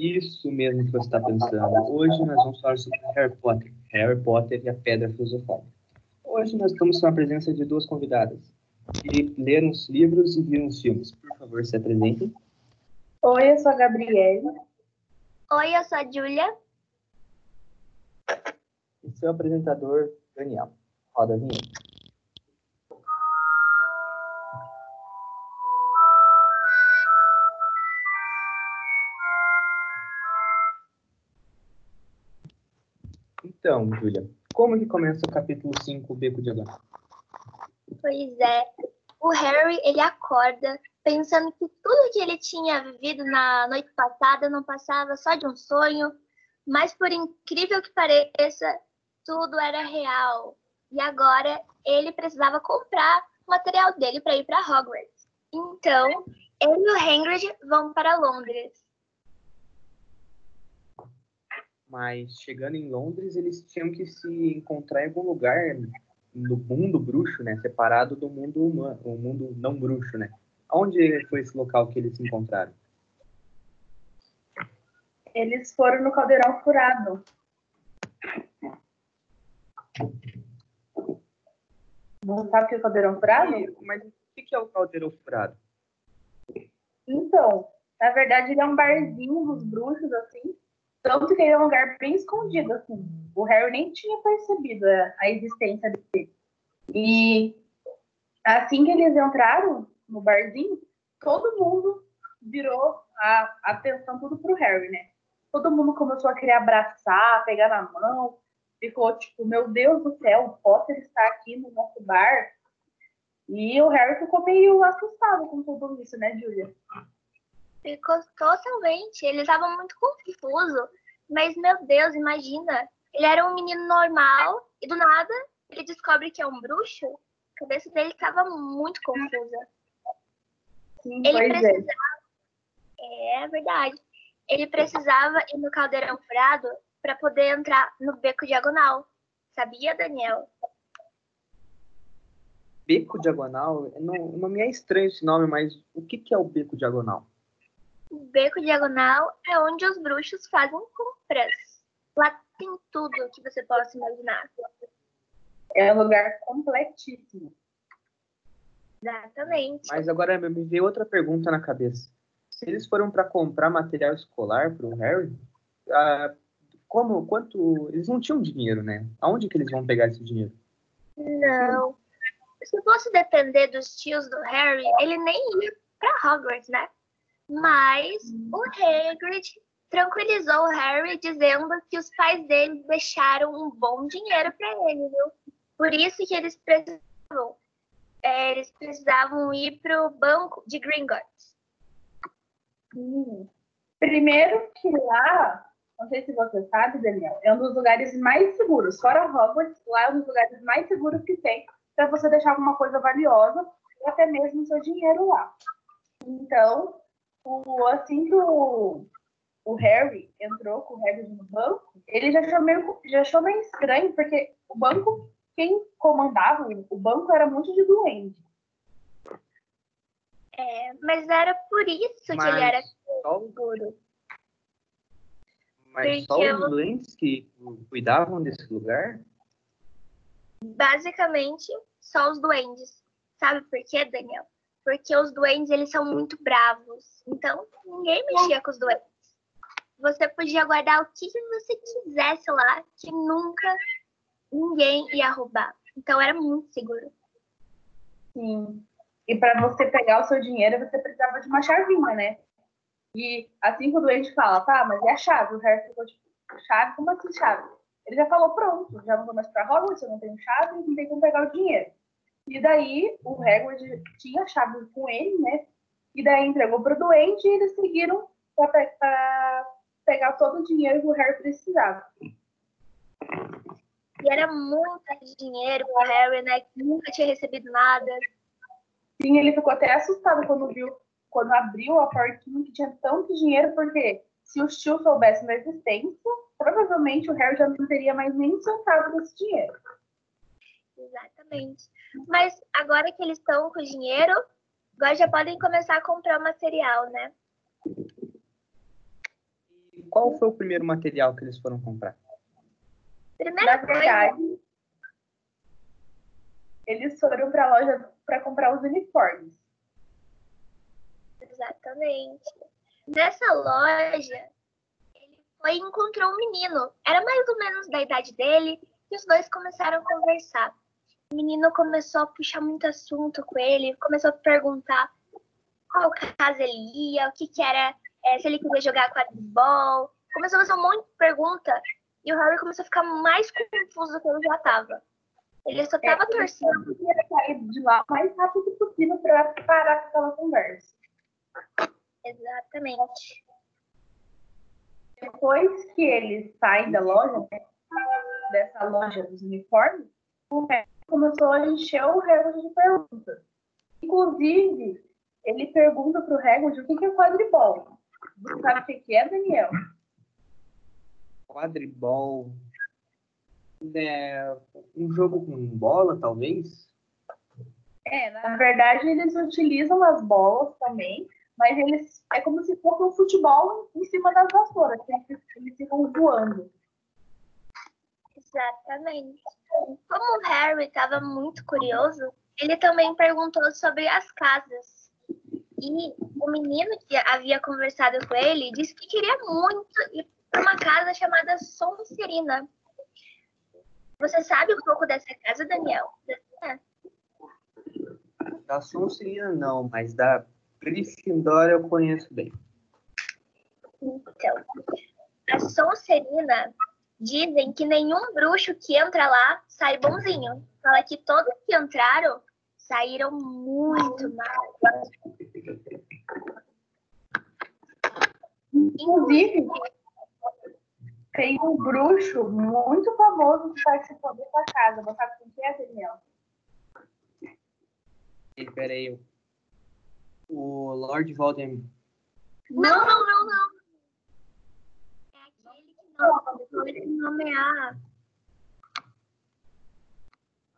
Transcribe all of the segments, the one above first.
Isso mesmo que você está pensando. Hoje nós vamos falar sobre Harry Potter. Harry Potter e a Pedra Filosofal. Hoje nós estamos com a presença de duas convidadas que leram os livros e viram os filmes. Por favor, se apresentem. Oi, eu sou a Gabriele. Oi, eu sou a Júlia. E seu apresentador, Daniel. Roda a vinheta. Então, Júlia, como que começa o capítulo 5, o Beco Diagonal? Pois é, o Harry, ele acorda pensando que tudo que ele tinha vivido na noite passada não passava só de um sonho, mas por incrível que pareça, tudo era real. E agora ele precisava comprar o material dele para ir para Hogwarts. Então, ele e o Hagrid vão para Londres. Mas chegando em Londres, eles tinham que se encontrar em algum lugar no mundo bruxo, né? Separado do mundo humano, o mundo não bruxo, né? Onde foi esse local que eles se encontraram? Eles foram no Caldeirão Furado. Não sabe o que é o Caldeirão Furado? Mas o que é o Caldeirão Furado? Então, na verdade, ele é um barzinho dos bruxos, assim. Tanto que ele é um lugar bem escondido, assim. O Harry nem tinha percebido a, a existência dele. E assim que eles entraram no barzinho, todo mundo virou a atenção tudo pro Harry, né? Todo mundo começou a querer abraçar, pegar na mão. Ficou tipo, meu Deus do céu, o Potter está aqui no nosso bar. E o Harry ficou meio assustado com tudo isso, né, Julia? Ficou totalmente. Ele estava muito confuso. Mas, meu Deus, imagina. Ele era um menino normal e do nada ele descobre que é um bruxo. A cabeça dele estava muito confusa. Sim, ele é. precisava. É. é verdade. Ele precisava ir no caldeirão furado para poder entrar no beco diagonal. Sabia, Daniel? Beco diagonal? Não, não me é estranho esse nome, mas o que, que é o beco diagonal? O beco diagonal é onde os bruxos fazem compras. Lá tem tudo que você possa imaginar. É um lugar completíssimo. Exatamente. Mas agora me veio outra pergunta na cabeça. Se eles foram para comprar material escolar para o Harry, ah, como, quanto, eles não tinham dinheiro, né? Aonde que eles vão pegar esse dinheiro? Não. Se fosse depender dos tios do Harry, ele nem ia para Hogwarts, né? Mas o Hagrid tranquilizou Harry dizendo que os pais dele deixaram um bom dinheiro para ele, viu? Por isso que eles precisavam, é, eles precisavam ir para o banco de Gringotts. Hum. Primeiro que lá, não sei se você sabe, Daniel, é um dos lugares mais seguros. Fora Hogwarts, lá é um dos lugares mais seguros que tem para você deixar alguma coisa valiosa ou até mesmo seu dinheiro lá. Então, o, assim que o, o Harry entrou com o Hagrid no banco, ele já achou meio, já achou meio estranho, porque o banco, quem comandava o banco era um monte de duende. É, mas era por isso Mas que ele era só os- seguro. Mas só Porque os eu- doentes que cuidavam desse lugar? Basicamente, só os duendes. Sabe por quê, Daniel? Porque os duendes, eles são muito bravos. Então, ninguém mexia com os duendes. Você podia guardar o que você quisesse lá, que nunca ninguém ia roubar. Então, era muito seguro. Sim. E para você pegar o seu dinheiro, você precisava de uma chavinha, né? E assim que o doente fala, tá, mas e a chave? O Harry ficou tipo, chave? Como assim chave? Ele já falou, pronto, já não vou mais pra Hogwarts, eu não tenho chave, não tem como pegar o dinheiro. E daí o Hagrid tinha a chave com ele, né? E daí entregou pro doente e eles seguiram pe- pra pegar todo o dinheiro que o Harry precisava. E era muito dinheiro pro Harry, né? Que nunca tinha recebido nada. Sim, ele ficou até assustado quando viu, quando abriu a portinha que tinha tanto dinheiro, porque se os tios soubessem da existência, provavelmente o Harry já não teria mais nem centavo desse dinheiro. Exatamente. Mas agora que eles estão com dinheiro, agora já podem começar a comprar o material, né? qual foi o primeiro material que eles foram comprar? Primeira Na verdade, coisa, eles foram para a loja para comprar os uniformes. exatamente. Nessa loja, ele foi e encontrou um menino. Era mais ou menos da idade dele, e os dois começaram a conversar. O menino começou a puxar muito assunto com ele, começou a perguntar qual casa ele ia, o que, que era, eh, se ele queria jogar quadribol. Começou a fazer um monte de pergunta e o Harry começou a ficar mais confuso do que ele já estava. Ele só estava É, ele torcendo. queria sair de lá o mais rápido possível para parar com aquela conversa. Exatamente. Depois que eles saem da loja, né, dessa loja dos uniformes, o Harry começou a encher o Hagrid de perguntas. Inclusive, ele pergunta pro Hagrid o que que é quadribol. Você sabe o que que é, Daniel? Quadribol. É, um jogo com bola, talvez? É, na verdade, eles utilizam as bolas também, mas eles é como se fosse um futebol em cima das vassouras, que eles ficam voando. Exatamente. Como o Harry estava muito curioso, ele também perguntou sobre as casas. E o menino que havia conversado com ele disse que queria muito ir para uma casa chamada Sonserina. Você sabe um pouco dessa casa, Daniel? Da Sonserina não, mas da Gryffindor eu conheço bem. Então, a Sonserina dizem que nenhum bruxo que entra lá sai bonzinho. Fala que todos que entraram saíram muito mal. Inclusive, tem um bruxo muito famoso que participou dessa casa. Você sabe quem que é, Daniel? Peraí. O Lord Voldemort. Não, não, não, não. Nomear.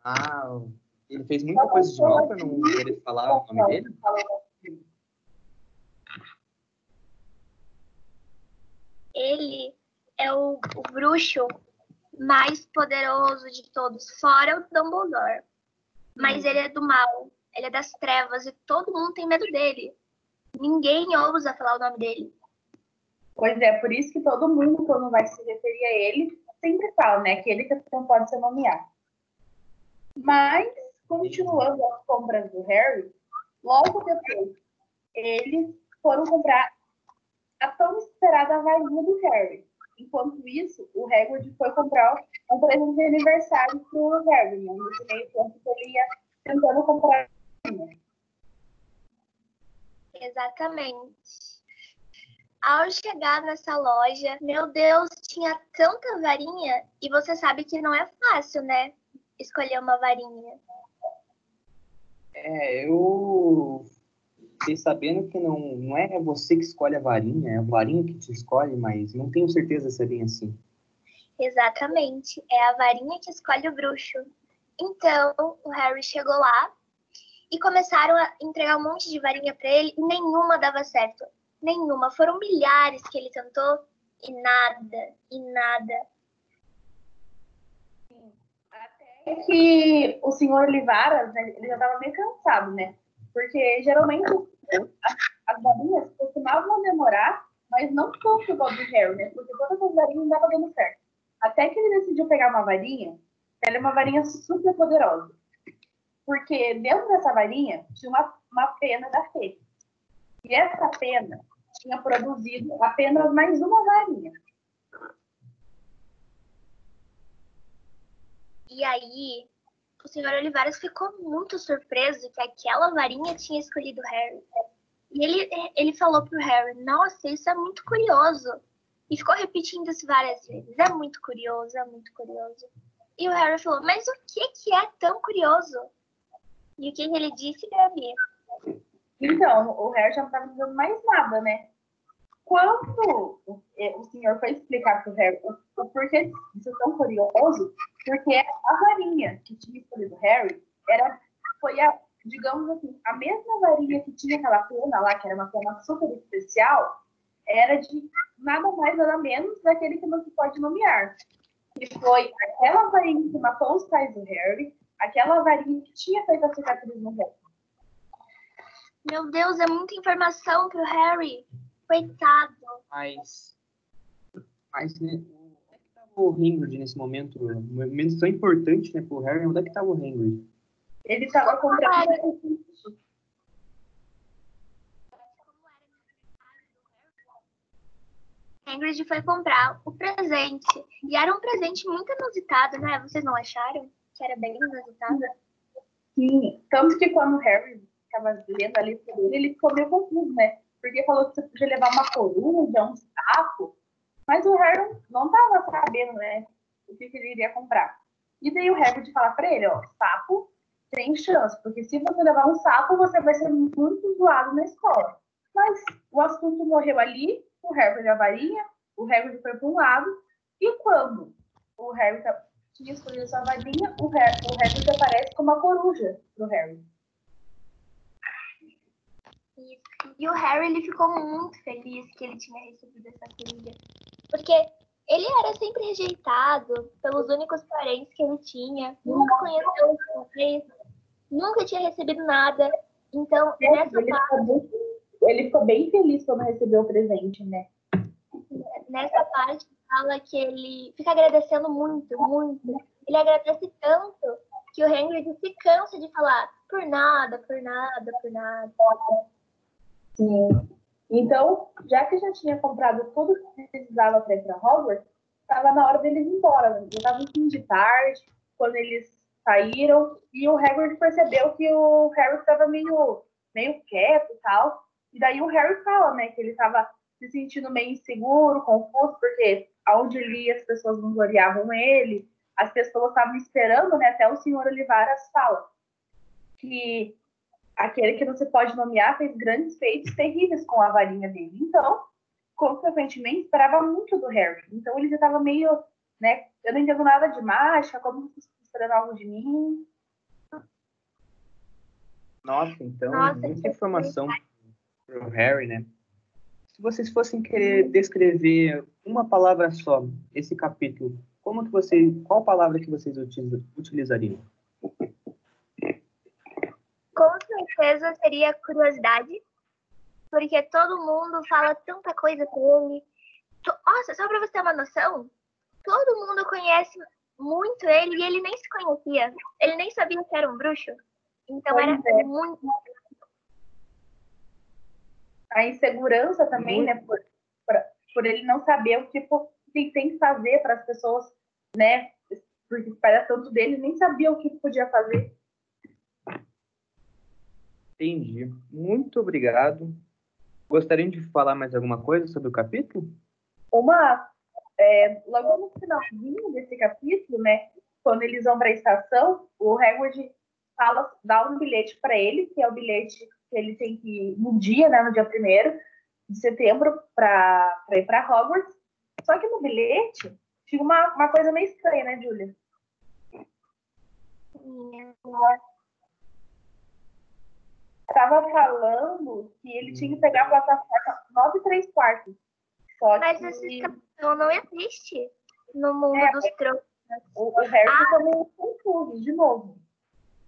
Ah, ele fez muita coisa de mal pra não querer falar o nome dele? Ele é o, o bruxo mais poderoso de todos, fora o Dumbledore. Mas ele é do mal, ele é das trevas e todo mundo tem medo dele. Ninguém ousa falar o nome dele. Pois é, por isso que todo mundo, quando vai se referir a ele, sempre fala, né? Que ele não pode ser nomeado. Mas, continuando as compras do Harry, logo depois, eles foram comprar a tão esperada varinha do Harry. Enquanto isso, o Hagrid foi comprar um presente de aniversário pro Harry, né? Nesse meio tempo que ele ia tentando comprar a varinha. Exatamente. Ao chegar nessa loja, meu Deus, tinha tanta varinha e você sabe que não é fácil, né? Escolher uma varinha. É, eu fiquei sabendo que não, não é você que escolhe a varinha, é a varinha que te escolhe, mas não tenho certeza se é bem assim. Exatamente, é a varinha que escolhe o bruxo. Então, o Harry chegou lá e começaram a entregar um monte de varinha para ele e nenhuma dava certo. Nenhuma. Foram milhares que ele tentou e nada, e nada. É que o senhor Livaras, né, ele já estava meio cansado, né? Porque geralmente as, as varinhas costumavam demorar, mas não tanto igual do Harry, né? Porque todas as varinhas não estavam dando certo. Até que ele decidiu pegar uma varinha, ela é uma varinha super poderosa. Porque dentro dessa varinha tinha uma, uma pena da Fê. E essa pena tinha produzido apenas mais uma varinha. E aí, o senhor Olivares ficou muito surpreso que aquela varinha tinha escolhido o Harry. E ele, ele falou pro Harry, nossa, isso é muito curioso. E ficou repetindo isso várias vezes. É muito curioso, é muito curioso. E o Harry falou, mas o que que é tão curioso? E o que ele disse, Gabi? Então, o Harry já não estava dizendo mais nada, né? Quando o, eh, o senhor foi explicar para o Harry o, porquê disso é tão curioso, porque a varinha que tinha escolhido o Harry era, foi a, digamos assim, a mesma varinha que tinha aquela pena lá, que era uma pena super especial, era de nada mais, nada menos daquele que não se pode nomear. Que foi aquela varinha que matou os pais do Harry, aquela varinha que tinha feito a cicatriz no rosto. Meu Deus, é muita informação pro Harry. Coitado. Mas. Mas, né? Onde é que tava o Hagrid nesse momento? Um momento tão importante, né, pro Harry. Onde é que tava o Hagrid? Ele estava comprando. Hagrid foi comprar o presente. E era um presente muito inusitado, né? Vocês não acharam? Que era bem inusitado? Sim, tanto que quando o Harry estava lendo a lista dele, ele ficou meio confuso, né? Porque falou que você podia levar uma coruja, um sapo, mas o Harry não estava sabendo, né? O que, ele iria comprar. E daí o Harry de falar para ele, ó, sapo tem chance, porque se você levar um sapo, você vai ser muito zoado na escola. Mas o assunto morreu ali, o Harry a varinha, o Harry foi para um lado, e quando o Harry tá, tinha escolhido sua varinha, o Harry, aparece como uma coruja pro Harry. E o Harry ele ficou muito feliz que ele tinha recebido essa coruja. Porque ele era sempre rejeitado pelos únicos parentes que ele tinha, nunca conheceu os pais, nunca tinha recebido nada. Então, nessa ele parte. Ficou bem, ele ficou bem feliz quando recebeu o presente, né? Nessa parte fala que ele fica agradecendo muito, muito. Ele agradece tanto que o Henry se cansa de falar por nada, por nada, por nada. Sim. Então, já que já tinha comprado tudo que precisava para ir para Hogwarts, estava na hora deles ir embora. Já estava em fim de tarde, quando eles saíram, e o Hagrid percebeu que o Harry estava meio, meio quieto e tal. E daí o Harry fala, né, que ele estava se sentindo meio inseguro, confuso, porque aonde ele ia as pessoas não gloriavam ele, as pessoas estavam esperando, né, até o senhor Olivaras fala que aquele que não se pode nomear fez grandes feitos terríveis com a varinha dele. Então, consequentemente, esperava muito do Harry. Então, ele já estava meio, né? Eu não entendo nada de mágica, como vocês estão esperando algo de mim? Nossa, então, Nossa, muita informação para o Harry, né? Se vocês fossem querer descrever uma palavra só esse capítulo, como que vocês, qual palavra que vocês utilizariam? Certeza seria curiosidade, porque todo mundo fala tanta coisa com ele. Nossa, só para você ter uma noção, todo mundo conhece muito ele e ele nem se conhecia. Ele nem sabia que era um bruxo. Então era é. muito. A insegurança também, né? Por, por, por, ele não saber o que, que tem que fazer para as pessoas, né? Porque para tanto dele, nem sabia o que podia fazer. Entendi. Muito obrigado. Gostariam de falar mais alguma coisa sobre o capítulo? Uma, é, logo no finalzinho desse capítulo, né, quando eles vão para a estação, o Hagrid fala, dá um bilhete para ele, que é o bilhete que ele tem que ir no dia, né, no dia 1 de setembro, para ir para Hogwarts. Só que no bilhete tinha uma, uma coisa meio estranha, né, Julia? Estava falando que ele tinha que pegar a plataforma 9 e 3 quartos. Só Mas que... esse capitão não existe no mundo é, dos trouxas. O, o Harry ah. também confuso, de novo.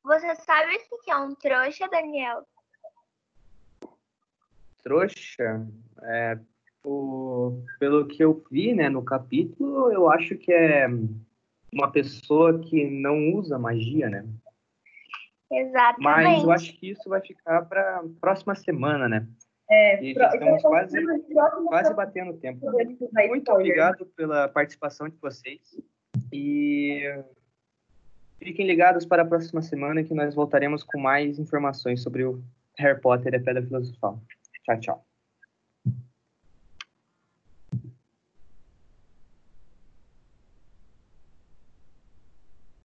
Você sabe o que é um trouxa, Daniel? Trouxa? É, o, pelo que eu vi né, no capítulo, eu acho que é uma pessoa que não usa magia, né? Exatamente. Mas eu acho que isso vai ficar para próxima semana, né? É, e já estamos quase, quase batendo o tempo. Muito obrigado pela participação de vocês. E fiquem ligados para a próxima semana que nós voltaremos com mais informações sobre o Harry Potter e a Pedra Filosofal. Tchau, tchau.